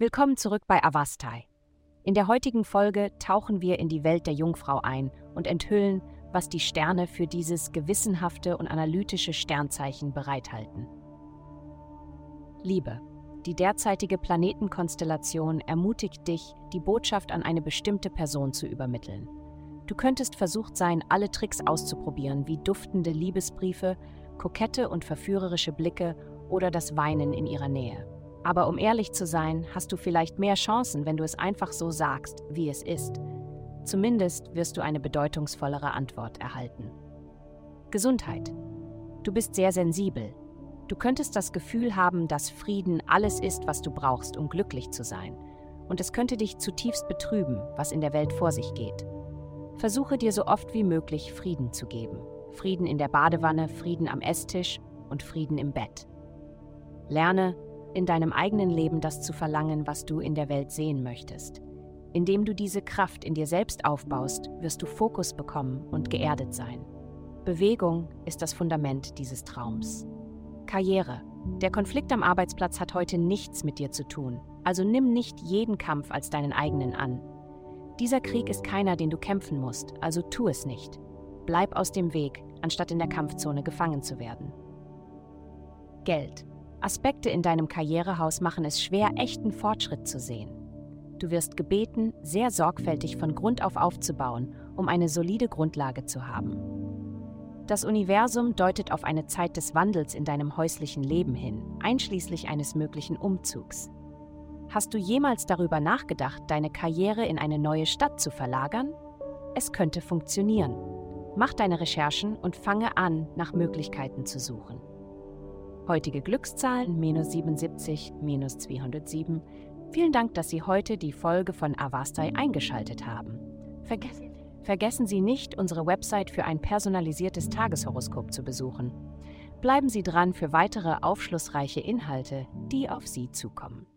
Willkommen zurück bei Avastai. In der heutigen Folge tauchen wir in die Welt der Jungfrau ein und enthüllen, was die Sterne für dieses gewissenhafte und analytische Sternzeichen bereithalten. Liebe. Die derzeitige Planetenkonstellation ermutigt dich, die Botschaft an eine bestimmte Person zu übermitteln. Du könntest versucht sein, alle Tricks auszuprobieren, wie duftende Liebesbriefe, kokette und verführerische Blicke oder das Weinen in ihrer Nähe. Aber um ehrlich zu sein, hast du vielleicht mehr Chancen, wenn du es einfach so sagst, wie es ist. Zumindest wirst du eine bedeutungsvollere Antwort erhalten. Gesundheit. Du bist sehr sensibel. Du könntest das Gefühl haben, dass Frieden alles ist, was du brauchst, um glücklich zu sein. Und es könnte dich zutiefst betrüben, was in der Welt vor sich geht. Versuche dir so oft wie möglich Frieden zu geben. Frieden in der Badewanne, Frieden am Esstisch und Frieden im Bett. Lerne, in deinem eigenen Leben das zu verlangen, was du in der Welt sehen möchtest. Indem du diese Kraft in dir selbst aufbaust, wirst du Fokus bekommen und geerdet sein. Bewegung ist das Fundament dieses Traums. Karriere. Der Konflikt am Arbeitsplatz hat heute nichts mit dir zu tun, also nimm nicht jeden Kampf als deinen eigenen an. Dieser Krieg ist keiner, den du kämpfen musst, also tu es nicht. Bleib aus dem Weg, anstatt in der Kampfzone gefangen zu werden. Geld. Aspekte in deinem Karrierehaus machen es schwer, echten Fortschritt zu sehen. Du wirst gebeten, sehr sorgfältig von Grund auf aufzubauen, um eine solide Grundlage zu haben. Das Universum deutet auf eine Zeit des Wandels in deinem häuslichen Leben hin, einschließlich eines möglichen Umzugs. Hast du jemals darüber nachgedacht, deine Karriere in eine neue Stadt zu verlagern? Es könnte funktionieren. Mach deine Recherchen und fange an, nach Möglichkeiten zu suchen. Heutige Glückszahlen minus 77, minus 207. Vielen Dank, dass Sie heute die Folge von Avastai eingeschaltet haben. Verges Vergessen Sie nicht, unsere Website für ein personalisiertes Tageshoroskop zu besuchen. Bleiben Sie dran für weitere aufschlussreiche Inhalte, die auf Sie zukommen.